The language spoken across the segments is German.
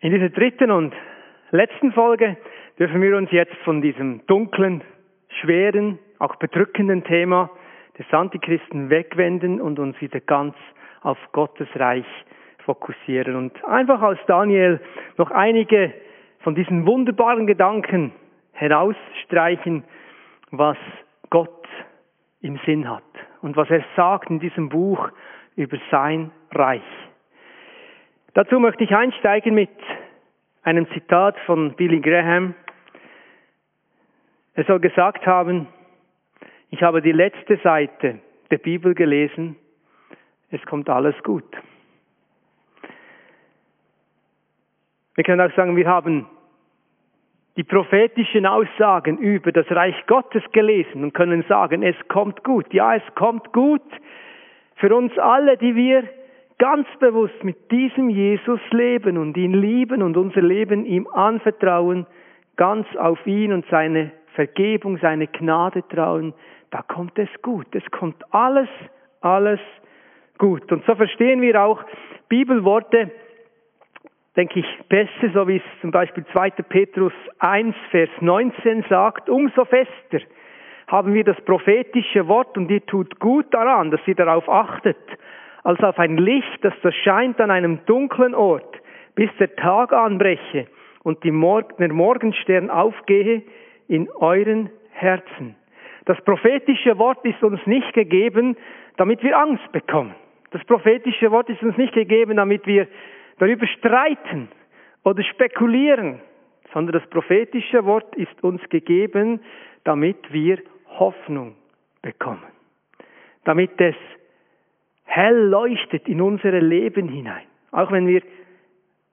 In dieser dritten und letzten Folge dürfen wir uns jetzt von diesem dunklen, schweren, auch bedrückenden Thema des Antichristen wegwenden und uns wieder ganz auf Gottes Reich fokussieren und einfach aus Daniel noch einige von diesen wunderbaren Gedanken herausstreichen, was Gott im Sinn hat und was er sagt in diesem Buch über sein Reich. Dazu möchte ich einsteigen mit einem Zitat von Billy Graham. Er soll gesagt haben, ich habe die letzte Seite der Bibel gelesen, es kommt alles gut. Wir können auch sagen, wir haben die prophetischen Aussagen über das Reich Gottes gelesen und können sagen, es kommt gut. Ja, es kommt gut für uns alle, die wir ganz bewusst mit diesem Jesus leben und ihn lieben und unser Leben ihm anvertrauen, ganz auf ihn und seine Vergebung, seine Gnade trauen, da kommt es gut. Es kommt alles, alles gut. Und so verstehen wir auch Bibelworte, denke ich, besser, so wie es zum Beispiel 2. Petrus 1, Vers 19 sagt, umso fester haben wir das prophetische Wort und ihr tut gut daran, dass ihr darauf achtet, als auf ein Licht, das erscheint an einem dunklen Ort, bis der Tag anbreche und Mor der Morgenstern aufgehe in euren Herzen. Das prophetische Wort ist uns nicht gegeben, damit wir Angst bekommen. Das prophetische Wort ist uns nicht gegeben, damit wir darüber streiten oder spekulieren, sondern das prophetische Wort ist uns gegeben, damit wir Hoffnung bekommen. Damit es hell leuchtet in unsere Leben hinein. Auch wenn wir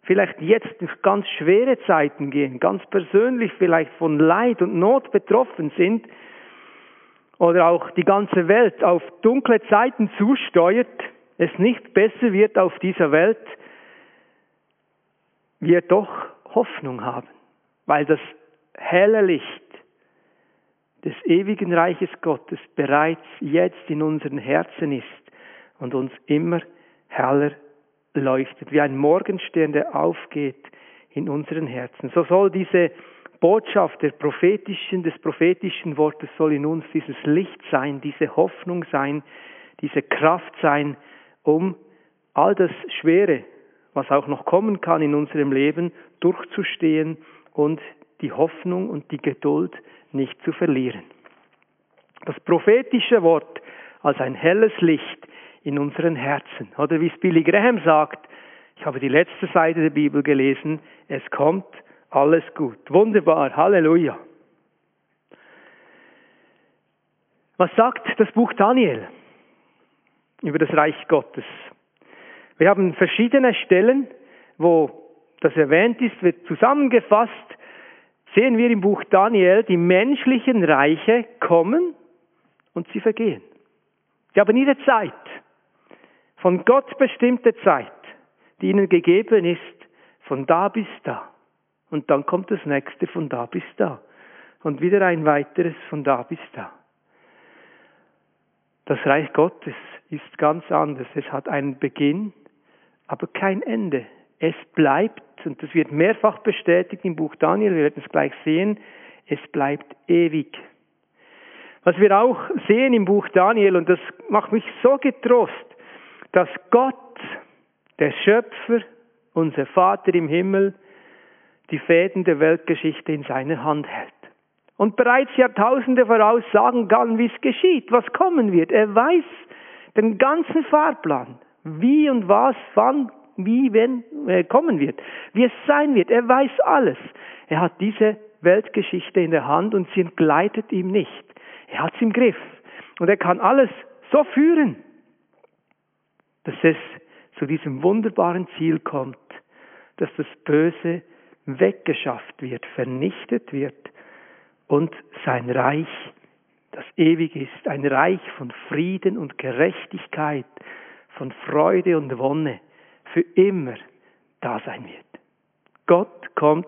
vielleicht jetzt durch ganz schwere Zeiten gehen, ganz persönlich vielleicht von Leid und Not betroffen sind, oder auch die ganze Welt auf dunkle Zeiten zusteuert, es nicht besser wird auf dieser Welt, wir doch Hoffnung haben, weil das helle Licht des ewigen Reiches Gottes bereits jetzt in unseren Herzen ist und uns immer heller leuchtet, wie ein Morgenstern, der aufgeht in unseren Herzen. So soll diese Botschaft der prophetischen, des prophetischen Wortes soll in uns dieses Licht sein, diese Hoffnung sein, diese Kraft sein, um all das Schwere, was auch noch kommen kann in unserem Leben, durchzustehen und die Hoffnung und die Geduld nicht zu verlieren. Das prophetische Wort als ein helles Licht in unseren Herzen. Oder wie es Billy Graham sagt, ich habe die letzte Seite der Bibel gelesen, es kommt alles gut. Wunderbar, Halleluja. Was sagt das Buch Daniel über das Reich Gottes? Wir haben verschiedene Stellen, wo das erwähnt ist, wird zusammengefasst, sehen wir im Buch Daniel, die menschlichen Reiche kommen und sie vergehen. Sie haben ihre Zeit von Gott bestimmte Zeit, die ihnen gegeben ist, von da bis da. Und dann kommt das nächste von da bis da. Und wieder ein weiteres von da bis da. Das Reich Gottes ist ganz anders. Es hat einen Beginn, aber kein Ende. Es bleibt, und das wird mehrfach bestätigt im Buch Daniel, wir werden es gleich sehen, es bleibt ewig. Was wir auch sehen im Buch Daniel, und das macht mich so getrost, dass Gott, der Schöpfer, unser Vater im Himmel, die Fäden der Weltgeschichte in seiner Hand hält. Und bereits Jahrtausende voraus sagen kann, wie es geschieht, was kommen wird. Er weiß den ganzen Fahrplan, wie und was, wann, wie, wenn äh, kommen wird, wie es sein wird. Er weiß alles. Er hat diese Weltgeschichte in der Hand und sie entgleitet ihm nicht. Er hat es im Griff. Und er kann alles so führen, dass es zu diesem wunderbaren Ziel kommt, dass das Böse weggeschafft wird, vernichtet wird und sein Reich, das ewig ist, ein Reich von Frieden und Gerechtigkeit, von Freude und Wonne für immer da sein wird. Gott kommt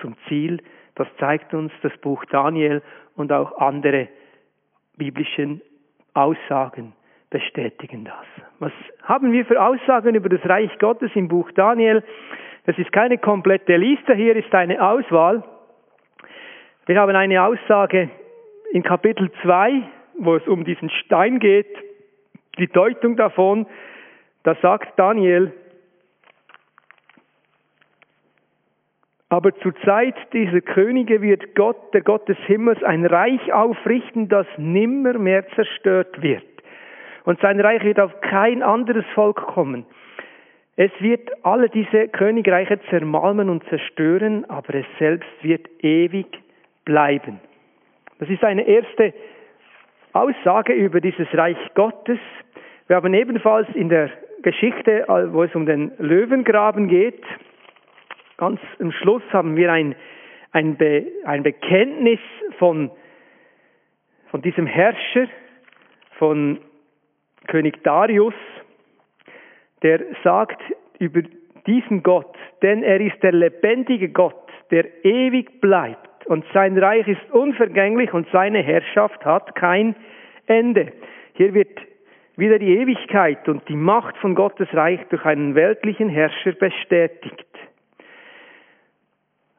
zum Ziel, das zeigt uns das Buch Daniel und auch andere biblischen Aussagen bestätigen das. Was haben wir für Aussagen über das Reich Gottes im Buch Daniel? Das ist keine komplette Liste, hier ist eine Auswahl. Wir haben eine Aussage in Kapitel 2, wo es um diesen Stein geht, die Deutung davon. Da sagt Daniel, aber zur Zeit dieser Könige wird Gott, der Gott des Himmels, ein Reich aufrichten, das nimmer mehr zerstört wird. Und sein Reich wird auf kein anderes Volk kommen. Es wird alle diese Königreiche zermalmen und zerstören, aber es selbst wird ewig bleiben. Das ist eine erste Aussage über dieses Reich Gottes. Wir haben ebenfalls in der Geschichte, wo es um den Löwengraben geht, ganz am Schluss haben wir ein, ein, Be, ein Bekenntnis von, von diesem Herrscher, von König Darius, der sagt über diesen Gott, denn er ist der lebendige Gott, der ewig bleibt und sein Reich ist unvergänglich und seine Herrschaft hat kein Ende. Hier wird wieder die Ewigkeit und die Macht von Gottes Reich durch einen weltlichen Herrscher bestätigt.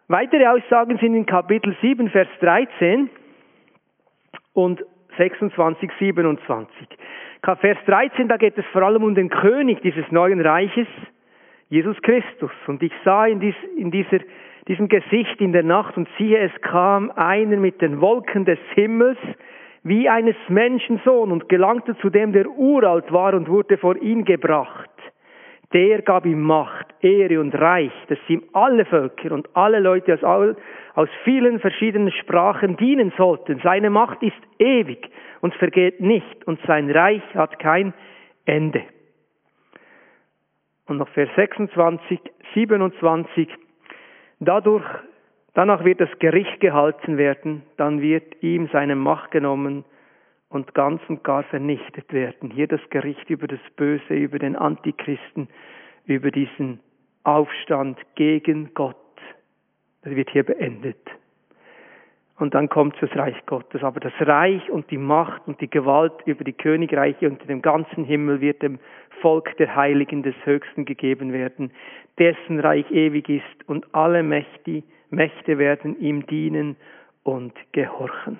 Weitere Aussagen sind in Kapitel 7, Vers 13 und 26, 27. Vers 13, da geht es vor allem um den König dieses neuen Reiches, Jesus Christus. Und ich sah in, dies, in dieser, diesem Gesicht in der Nacht und siehe, es kam einer mit den Wolken des Himmels wie eines Menschensohn und gelangte zu dem, der uralt war und wurde vor ihn gebracht. Der gab ihm Macht, Ehre und Reich, dass ihm alle Völker und alle Leute aus, all, aus vielen verschiedenen Sprachen dienen sollten. Seine Macht ist ewig und vergeht nicht und sein Reich hat kein Ende. Und noch Vers 26, 27. Dadurch, danach wird das Gericht gehalten werden, dann wird ihm seine Macht genommen und ganz und gar vernichtet werden. Hier das Gericht über das Böse, über den Antichristen, über diesen Aufstand gegen Gott. Das wird hier beendet. Und dann kommt das Reich Gottes. Aber das Reich und die Macht und die Gewalt über die Königreiche unter dem ganzen Himmel wird dem Volk der Heiligen des Höchsten gegeben werden, dessen Reich ewig ist und alle Mächte, Mächte werden ihm dienen und gehorchen.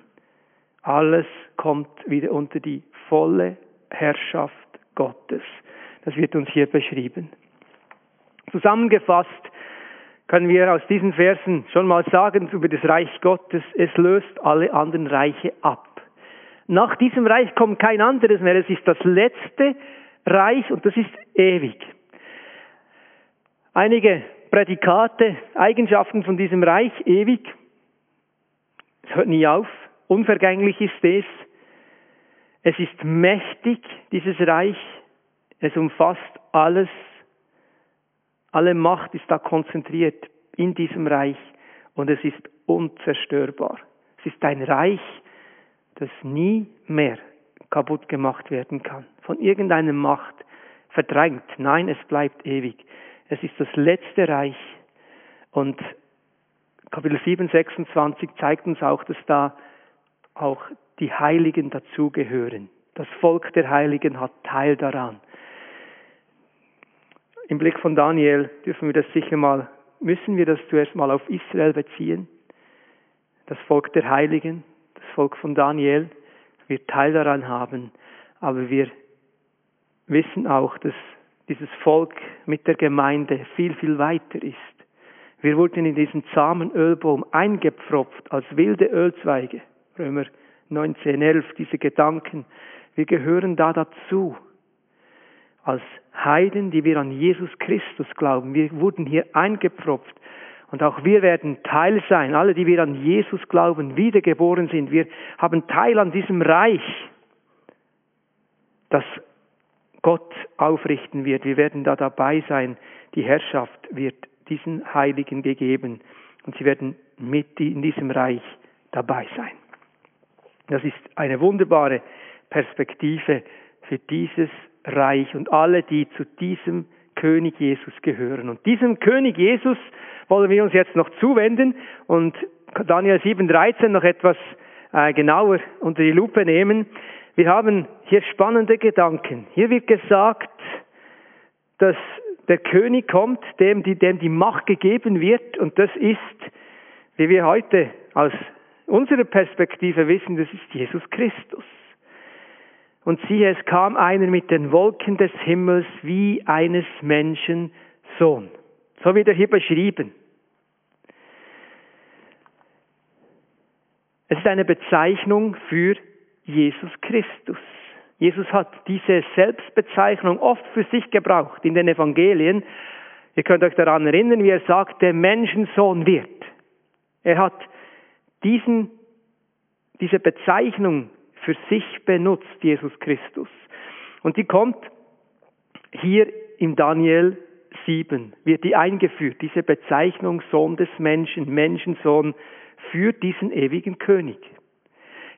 Alles kommt wieder unter die volle Herrschaft Gottes. Das wird uns hier beschrieben. Zusammengefasst können wir aus diesen Versen schon mal sagen über das Reich Gottes, es löst alle anderen Reiche ab. Nach diesem Reich kommt kein anderes mehr, es ist das letzte Reich und das ist ewig. Einige Prädikate, Eigenschaften von diesem Reich, ewig, es hört nie auf, unvergänglich ist es, es ist mächtig, dieses Reich, es umfasst alles, alle Macht ist da konzentriert in diesem Reich und es ist unzerstörbar. Es ist ein Reich, das nie mehr kaputt gemacht werden kann. Von irgendeiner Macht verdrängt. Nein, es bleibt ewig. Es ist das letzte Reich. Und Kapitel 7, 26 zeigt uns auch, dass da auch die Heiligen dazugehören. Das Volk der Heiligen hat Teil daran im Blick von Daniel dürfen wir das sicher mal, müssen wir das zuerst mal auf Israel beziehen. Das Volk der Heiligen, das Volk von Daniel wird Teil daran haben, aber wir wissen auch, dass dieses Volk mit der Gemeinde viel, viel weiter ist. Wir wurden in diesen zahmen Ölbaum eingepfropft als wilde Ölzweige. Römer 19, 11, diese Gedanken. Wir gehören da dazu als Heiden, die wir an Jesus Christus glauben. Wir wurden hier eingepfropft. Und auch wir werden Teil sein, alle, die wir an Jesus glauben, wiedergeboren sind. Wir haben Teil an diesem Reich, das Gott aufrichten wird. Wir werden da dabei sein. Die Herrschaft wird diesen Heiligen gegeben. Und sie werden mit in diesem Reich dabei sein. Das ist eine wunderbare Perspektive für dieses Reich und alle, die zu diesem König Jesus gehören. Und diesem König Jesus wollen wir uns jetzt noch zuwenden und Daniel 7,13 noch etwas äh, genauer unter die Lupe nehmen. Wir haben hier spannende Gedanken. Hier wird gesagt, dass der König kommt, dem die, dem die Macht gegeben wird, und das ist, wie wir heute aus unserer Perspektive wissen, das ist Jesus Christus. Und siehe, es kam einer mit den Wolken des Himmels wie eines Menschen Sohn. So wird er hier beschrieben. Es ist eine Bezeichnung für Jesus Christus. Jesus hat diese Selbstbezeichnung oft für sich gebraucht in den Evangelien. Ihr könnt euch daran erinnern, wie er sagt, der Menschensohn wird. Er hat diesen, diese Bezeichnung für sich benutzt, Jesus Christus. Und die kommt hier im Daniel 7, wird die eingeführt, diese Bezeichnung Sohn des Menschen, Menschensohn für diesen ewigen König.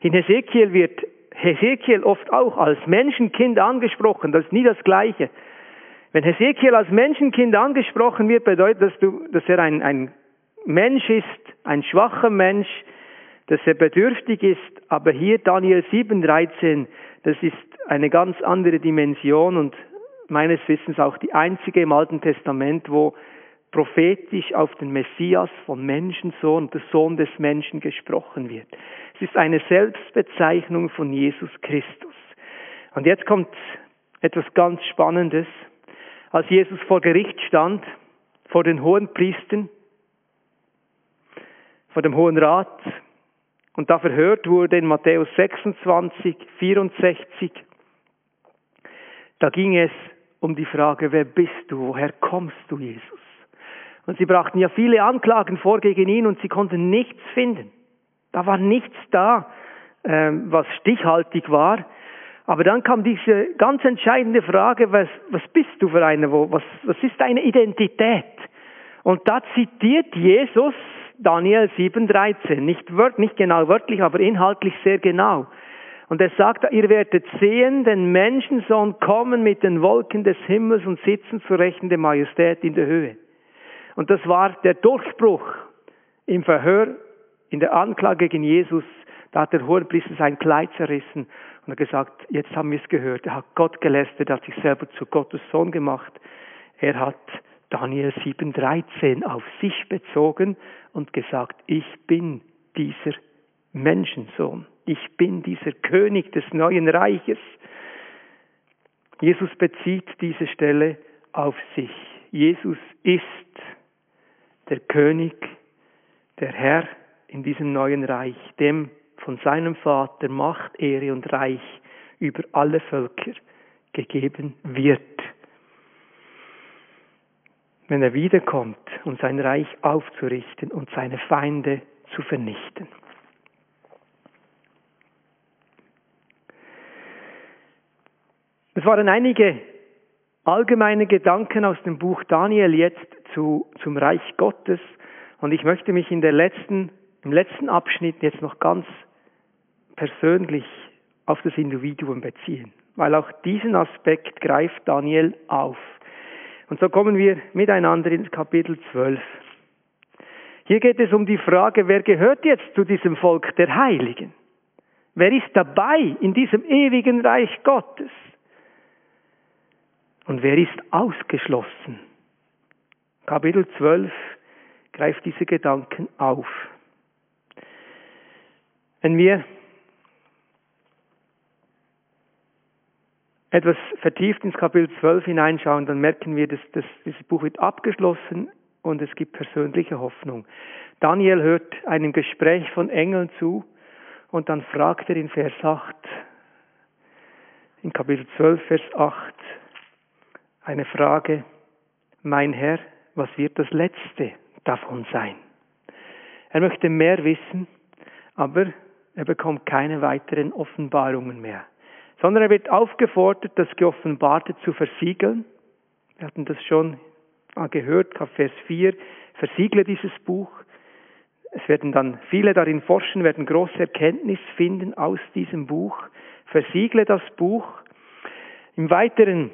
In Hesekiel wird Hesekiel oft auch als Menschenkind angesprochen, das ist nie das Gleiche. Wenn Hesekiel als Menschenkind angesprochen wird, bedeutet das, dass er ein, ein Mensch ist, ein schwacher Mensch, dass er bedürftig ist, aber hier Daniel 7,13, das ist eine ganz andere Dimension und meines Wissens auch die einzige im Alten Testament, wo prophetisch auf den Messias vom Menschensohn, der Sohn des Menschen gesprochen wird. Es ist eine Selbstbezeichnung von Jesus Christus. Und jetzt kommt etwas ganz Spannendes. Als Jesus vor Gericht stand, vor den hohen Priestern, vor dem Hohen Rat, und da verhört wurde in Matthäus 26, 64, da ging es um die Frage, wer bist du, woher kommst du, Jesus? Und sie brachten ja viele Anklagen vor gegen ihn und sie konnten nichts finden. Da war nichts da, ähm, was stichhaltig war. Aber dann kam diese ganz entscheidende Frage, was, was bist du für eine, was, was ist deine Identität? Und da zitiert Jesus Daniel 7,13. Nicht, wört, nicht genau wörtlich, aber inhaltlich sehr genau. Und er sagt, ihr werdet sehen, den Menschensohn kommen mit den Wolken des Himmels und sitzen zu Rechten der Majestät in der Höhe. Und das war der Durchbruch im Verhör, in der Anklage gegen Jesus. Da hat der Hohenpriester sein Kleid zerrissen und hat gesagt, jetzt haben wir es gehört. Er hat Gott gelästert, er hat sich selber zu Gottes Sohn gemacht. Er hat Daniel 7,13 auf sich bezogen und gesagt, ich bin dieser Menschensohn. Ich bin dieser König des neuen Reiches. Jesus bezieht diese Stelle auf sich. Jesus ist der König, der Herr in diesem neuen Reich, dem von seinem Vater Macht, Ehre und Reich über alle Völker gegeben wird wenn er wiederkommt, um sein Reich aufzurichten und seine Feinde zu vernichten. Es waren einige allgemeine Gedanken aus dem Buch Daniel jetzt zu, zum Reich Gottes und ich möchte mich in der letzten, im letzten Abschnitt jetzt noch ganz persönlich auf das Individuum beziehen, weil auch diesen Aspekt greift Daniel auf. Und so kommen wir miteinander ins Kapitel 12. Hier geht es um die Frage, wer gehört jetzt zu diesem Volk der Heiligen? Wer ist dabei in diesem ewigen Reich Gottes? Und wer ist ausgeschlossen? Kapitel 12 greift diese Gedanken auf. Wenn wir etwas vertieft ins Kapitel 12 hineinschauen, dann merken wir, dass, dass dieses Buch wird abgeschlossen und es gibt persönliche Hoffnung. Daniel hört einem Gespräch von Engeln zu und dann fragt er in Vers 8, in Kapitel 12, Vers 8, eine Frage, mein Herr, was wird das Letzte davon sein? Er möchte mehr wissen, aber er bekommt keine weiteren Offenbarungen mehr sondern er wird aufgefordert, das Geoffenbarte zu versiegeln. Wir hatten das schon gehört, Vers 4, versiegle dieses Buch. Es werden dann viele darin forschen, werden große Erkenntnis finden aus diesem Buch. Versiegle das Buch. Im Weiteren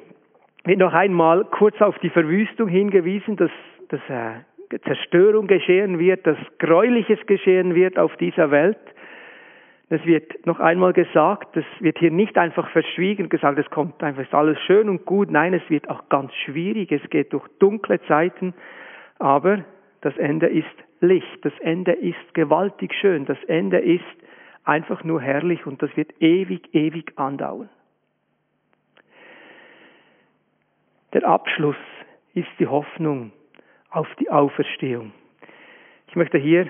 wird noch einmal kurz auf die Verwüstung hingewiesen, dass, dass äh, Zerstörung geschehen wird, dass Gräuliches geschehen wird auf dieser Welt. Das wird noch einmal gesagt, das wird hier nicht einfach verschwiegen, gesagt, es kommt einfach, ist alles schön und gut. Nein, es wird auch ganz schwierig, es geht durch dunkle Zeiten, aber das Ende ist Licht, das Ende ist gewaltig schön, das Ende ist einfach nur herrlich und das wird ewig, ewig andauern. Der Abschluss ist die Hoffnung auf die Auferstehung. Ich möchte hier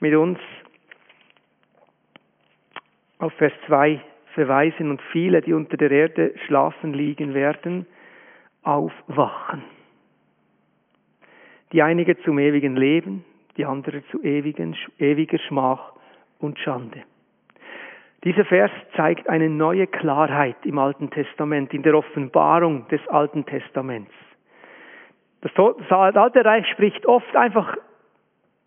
mit uns auf Vers 2 verweisen und viele, die unter der Erde schlafen liegen werden, aufwachen. Die einige zum ewigen Leben, die andere zu ewigen, ewiger Schmach und Schande. Dieser Vers zeigt eine neue Klarheit im Alten Testament, in der Offenbarung des Alten Testaments. Das, Alte Reich spricht oft einfach,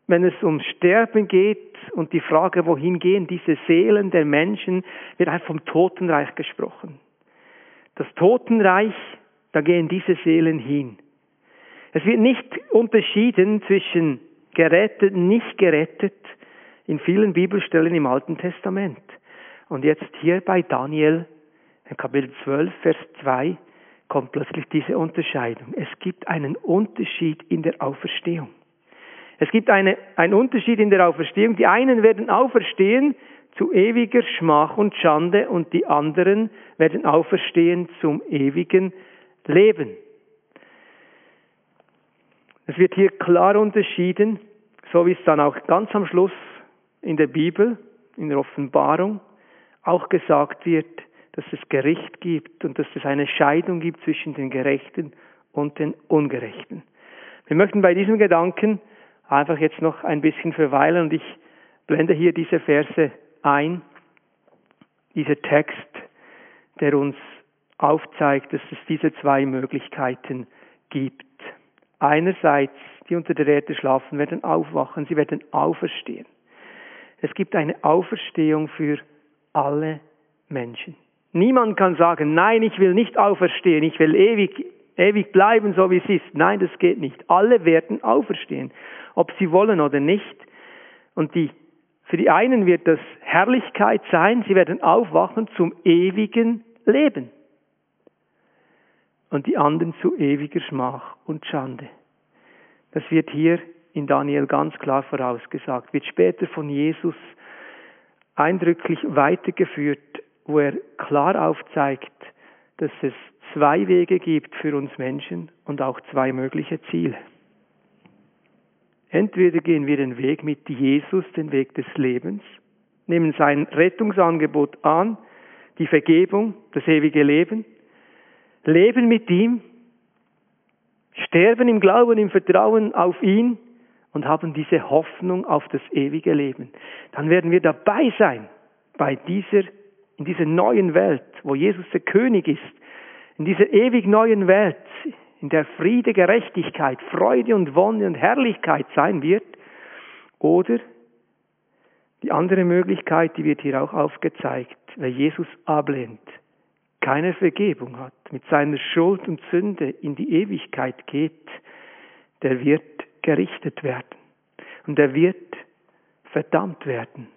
wenn es um Sterben geht und die Frage, wohin gehen diese Seelen der Menschen, wird einfach vom Totenreich gesprochen. Das Totenreich, da gehen diese Seelen hin. Es wird nicht unterschieden zwischen gerettet, nicht gerettet in vielen Bibelstellen im Alten Testament. Und jetzt hier bei Daniel, Kapitel 12, Vers 2, kommt plötzlich diese Unterscheidung. Es gibt einen Unterschied in der Auferstehung. Es gibt eine, einen Unterschied in der Auferstehung. Die einen werden auferstehen zu ewiger Schmach und Schande und die anderen werden auferstehen zum ewigen Leben. Es wird hier klar unterschieden, so wie es dann auch ganz am Schluss in der Bibel, in der Offenbarung, auch gesagt wird, dass es Gericht gibt und dass es eine Scheidung gibt zwischen den Gerechten und den Ungerechten. Wir möchten bei diesem Gedanken einfach jetzt noch ein bisschen verweilen und ich blende hier diese Verse ein, dieser Text, der uns aufzeigt, dass es diese zwei Möglichkeiten gibt. Einerseits, die unter der Erde schlafen, werden aufwachen, sie werden auferstehen. Es gibt eine Auferstehung für alle Menschen. Niemand kann sagen, nein, ich will nicht auferstehen, ich will ewig, ewig bleiben, so wie es ist. Nein, das geht nicht. Alle werden auferstehen, ob sie wollen oder nicht. Und die, für die einen wird das Herrlichkeit sein, sie werden aufwachen zum ewigen Leben. Und die anderen zu ewiger Schmach und Schande. Das wird hier in Daniel ganz klar vorausgesagt, wird später von Jesus eindrücklich weitergeführt, wo er klar aufzeigt, dass es zwei Wege gibt für uns Menschen und auch zwei mögliche Ziele. Entweder gehen wir den Weg mit Jesus, den Weg des Lebens, nehmen sein Rettungsangebot an, die Vergebung, das ewige Leben, leben mit ihm, sterben im Glauben, im Vertrauen auf ihn und haben diese Hoffnung auf das ewige Leben, dann werden wir dabei sein bei dieser, in dieser neuen Welt, wo Jesus der König ist, in dieser ewig neuen Welt, in der Friede, Gerechtigkeit, Freude und Wonne und Herrlichkeit sein wird, oder die andere Möglichkeit, die wird hier auch aufgezeigt, wer Jesus ablehnt, keine Vergebung hat, mit seiner Schuld und Sünde in die Ewigkeit geht, der wird gerichtet werden. Und er wird verdammt werden.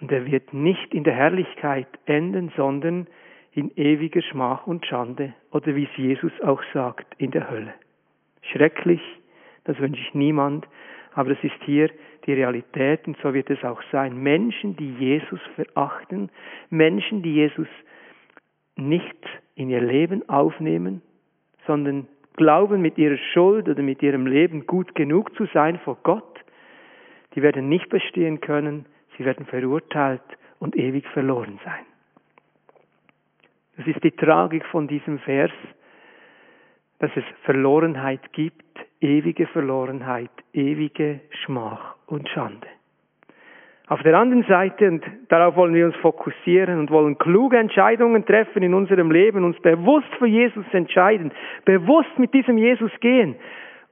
Und er wird nicht in der Herrlichkeit enden, sondern in ewiger Schmach und Schande oder wie es Jesus auch sagt, in der Hölle. Schrecklich, das wünsche ich niemand, aber es ist hier die Realität und so wird es auch sein. Menschen, die Jesus verachten, Menschen, die Jesus nicht in ihr Leben aufnehmen, sondern glauben, mit ihrer Schuld oder mit ihrem Leben gut genug zu sein vor Gott, die werden nicht bestehen können, sie werden verurteilt und ewig verloren sein. Das ist die Tragik von diesem Vers, dass es Verlorenheit gibt, ewige Verlorenheit, ewige Schmach und Schande. Auf der anderen Seite, und darauf wollen wir uns fokussieren und wollen kluge Entscheidungen treffen in unserem Leben, uns bewusst für Jesus entscheiden, bewusst mit diesem Jesus gehen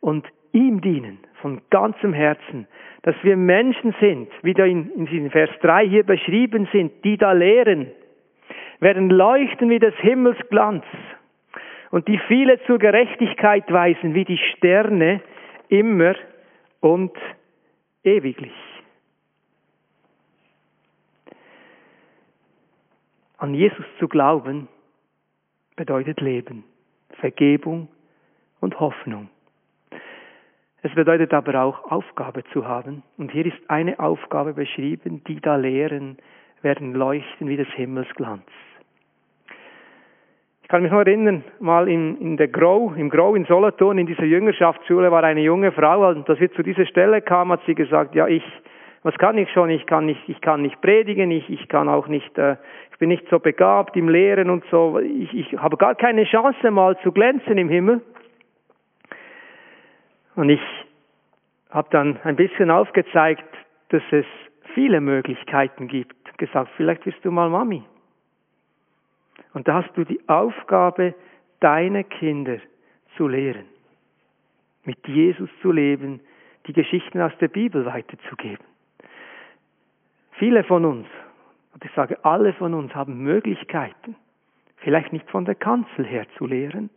und ihm dienen von ganzem Herzen, dass wir Menschen sind, wie da in, in Vers 3 hier beschrieben sind, die da lehren, werden leuchten wie des Himmels Glanz und die viele zur Gerechtigkeit weisen wie die Sterne immer und ewiglich. An Jesus zu glauben bedeutet Leben, Vergebung und Hoffnung. Es bedeutet aber auch Aufgabe zu haben. Und hier ist eine Aufgabe beschrieben, die da lehren, werden leuchten wie des Himmels Glanz. Ich kann mich noch erinnern, mal in, in der Grow, im Grow in Solothurn, in dieser Jüngerschaftsschule war eine junge Frau, und als wir zu dieser Stelle kam, hat sie gesagt, ja, ich, was kann ich schon? Ich kann nicht, ich kann nicht predigen, ich, ich kann auch nicht, äh, ich bin nicht so begabt im Lehren und so, ich, ich habe gar keine Chance mal zu glänzen im Himmel. Und ich habe dann ein bisschen aufgezeigt, dass es viele Möglichkeiten gibt. Gesagt, vielleicht bist du mal Mami. Und da hast du die Aufgabe, deine Kinder zu lehren, mit Jesus zu leben, die Geschichten aus der Bibel weiterzugeben. Viele von uns, und ich sage alle von uns, haben Möglichkeiten, vielleicht nicht von der Kanzel her zu lehren,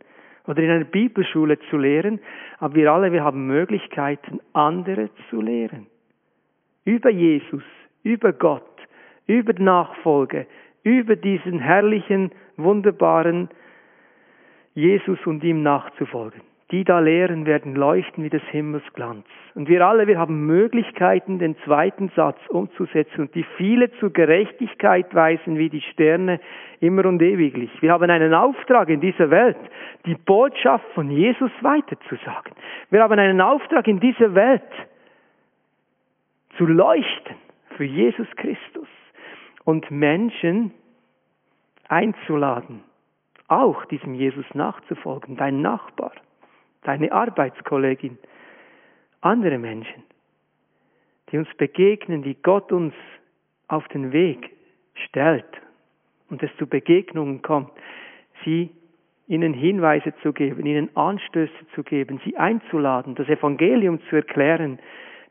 oder in einer Bibelschule zu lehren, aber wir alle, wir haben Möglichkeiten, andere zu lehren. Über Jesus, über Gott, über Nachfolge, über diesen herrlichen, wunderbaren Jesus und ihm nachzufolgen die da lehren, werden leuchten wie des Himmels Glanz. Und wir alle, wir haben Möglichkeiten, den zweiten Satz umzusetzen und die viele zur Gerechtigkeit weisen wie die Sterne immer und ewiglich. Wir haben einen Auftrag in dieser Welt, die Botschaft von Jesus weiterzusagen. Wir haben einen Auftrag in dieser Welt, zu leuchten für Jesus Christus und Menschen einzuladen, auch diesem Jesus nachzufolgen, dein Nachbar deine Arbeitskollegin, andere Menschen, die uns begegnen, die Gott uns auf den Weg stellt und es zu Begegnungen kommt, sie ihnen Hinweise zu geben, ihnen Anstöße zu geben, sie einzuladen, das Evangelium zu erklären,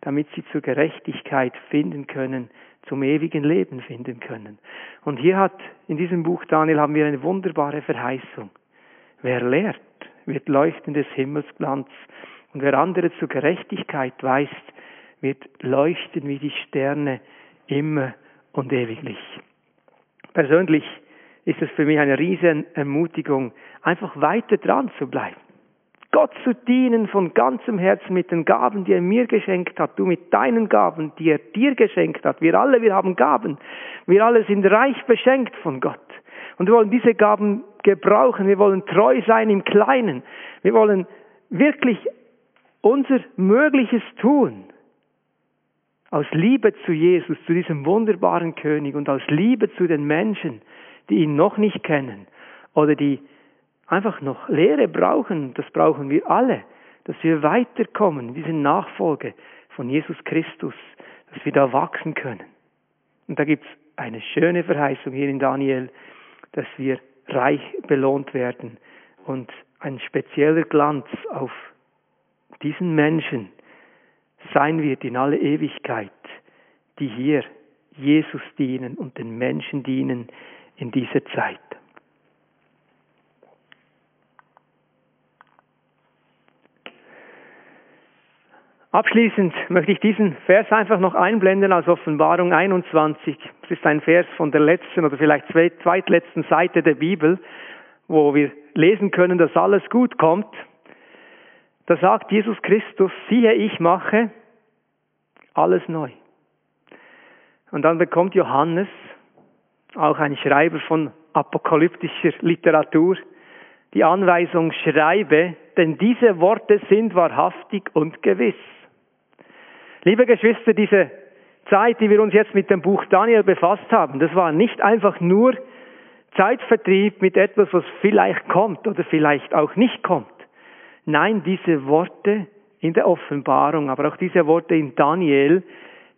damit sie zur Gerechtigkeit finden können, zum ewigen Leben finden können. Und hier hat, in diesem Buch Daniel haben wir eine wunderbare Verheißung. Wer lehrt, wird leuchten des Himmelsglanz. Und wer andere zur Gerechtigkeit weist, wird leuchten wie die Sterne immer und ewiglich. Persönlich ist es für mich eine riesen Ermutigung, einfach weiter dran zu bleiben. Gott zu dienen von ganzem Herzen mit den Gaben, die er mir geschenkt hat, du mit deinen Gaben, die er dir geschenkt hat. Wir alle, wir haben Gaben. Wir alle sind reich beschenkt von Gott. Und wir wollen diese Gaben gebrauchen. Wir wollen treu sein im Kleinen. Wir wollen wirklich unser Mögliches tun. Aus Liebe zu Jesus, zu diesem wunderbaren König und aus Liebe zu den Menschen, die ihn noch nicht kennen oder die einfach noch Lehre brauchen. Das brauchen wir alle, dass wir weiterkommen, diese Nachfolge von Jesus Christus, dass wir da wachsen können. Und da gibt's eine schöne Verheißung hier in Daniel dass wir reich belohnt werden und ein spezieller Glanz auf diesen Menschen sein wird in alle Ewigkeit, die hier Jesus dienen und den Menschen dienen in dieser Zeit. Abschließend möchte ich diesen Vers einfach noch einblenden aus Offenbarung 21. Es ist ein Vers von der letzten oder vielleicht zweitletzten Seite der Bibel, wo wir lesen können, dass alles gut kommt. Da sagt Jesus Christus, siehe, ich mache alles neu. Und dann bekommt Johannes, auch ein Schreiber von apokalyptischer Literatur, die Anweisung, schreibe, denn diese Worte sind wahrhaftig und gewiss. Liebe Geschwister, diese Zeit, die wir uns jetzt mit dem Buch Daniel befasst haben, das war nicht einfach nur Zeitvertrieb mit etwas, was vielleicht kommt oder vielleicht auch nicht kommt. Nein, diese Worte in der Offenbarung, aber auch diese Worte in Daniel,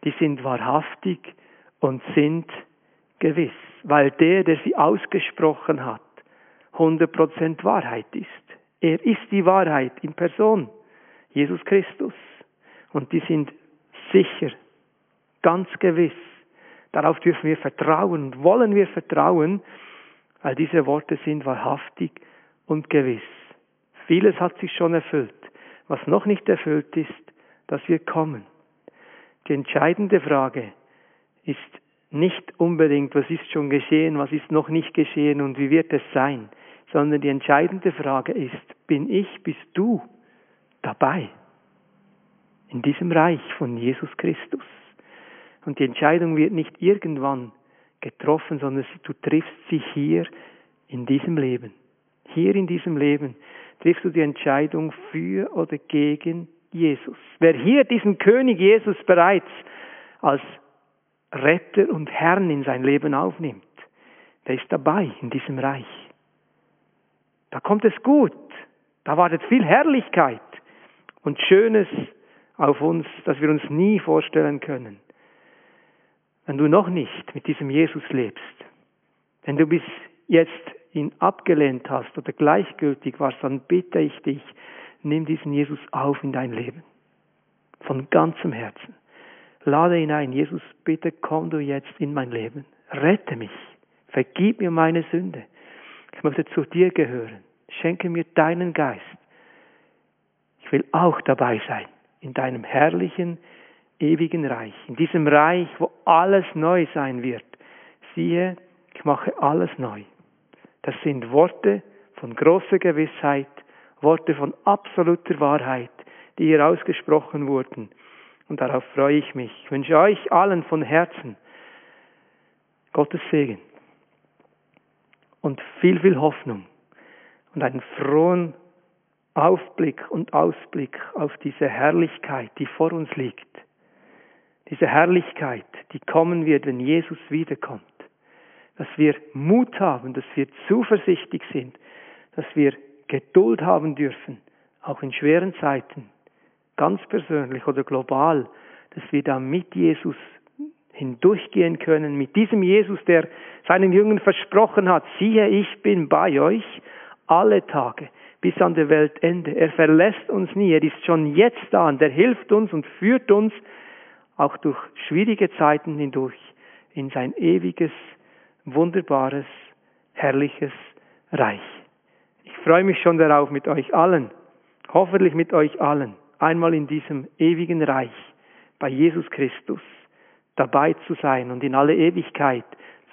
die sind wahrhaftig und sind gewiss, weil der, der sie ausgesprochen hat, 100% Wahrheit ist. Er ist die Wahrheit in Person, Jesus Christus. Und die sind sicher, ganz gewiss. Darauf dürfen wir vertrauen und wollen wir vertrauen, weil diese Worte sind wahrhaftig und gewiss. Vieles hat sich schon erfüllt. Was noch nicht erfüllt ist, dass wir kommen. Die entscheidende Frage ist, nicht unbedingt, was ist schon geschehen, was ist noch nicht geschehen und wie wird es sein, sondern die entscheidende Frage ist, bin ich, bist du dabei in diesem Reich von Jesus Christus? Und die Entscheidung wird nicht irgendwann getroffen, sondern du triffst sie hier in diesem Leben. Hier in diesem Leben triffst du die Entscheidung für oder gegen Jesus. Wer hier diesen König Jesus bereits als Retter und Herrn in sein Leben aufnimmt, der ist dabei in diesem Reich. Da kommt es gut. Da wartet viel Herrlichkeit und Schönes auf uns, das wir uns nie vorstellen können. Wenn du noch nicht mit diesem Jesus lebst, wenn du bis jetzt ihn abgelehnt hast oder gleichgültig warst, dann bitte ich dich, nimm diesen Jesus auf in dein Leben. Von ganzem Herzen. Lade ihn ein. Jesus, bitte komm du jetzt in mein Leben. Rette mich. Vergib mir meine Sünde. Ich möchte zu dir gehören. Schenke mir deinen Geist. Ich will auch dabei sein in deinem herrlichen, ewigen Reich. In diesem Reich, wo alles neu sein wird. Siehe, ich mache alles neu. Das sind Worte von großer Gewissheit, Worte von absoluter Wahrheit, die hier ausgesprochen wurden. Und darauf freue ich mich. Ich wünsche euch allen von Herzen Gottes Segen und viel, viel Hoffnung und einen frohen Aufblick und Ausblick auf diese Herrlichkeit, die vor uns liegt. Diese Herrlichkeit, die kommen wird, wenn Jesus wiederkommt. Dass wir Mut haben, dass wir zuversichtlich sind, dass wir Geduld haben dürfen, auch in schweren Zeiten, ganz persönlich oder global, dass wir da mit Jesus hindurchgehen können, mit diesem Jesus, der seinen Jüngern versprochen hat, siehe, ich bin bei euch alle Tage bis an der Weltende. Er verlässt uns nie, er ist schon jetzt da und er hilft uns und führt uns auch durch schwierige Zeiten hindurch in sein ewiges, wunderbares, herrliches Reich. Ich freue mich schon darauf mit euch allen, hoffentlich mit euch allen, einmal in diesem ewigen Reich bei Jesus Christus dabei zu sein und in alle Ewigkeit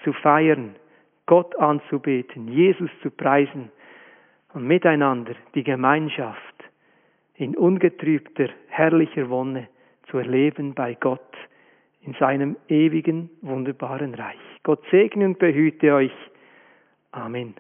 zu feiern, Gott anzubeten, Jesus zu preisen und miteinander die Gemeinschaft in ungetrübter, herrlicher Wonne zu erleben bei Gott in seinem ewigen, wunderbaren Reich. Gott segne und behüte euch. Amen.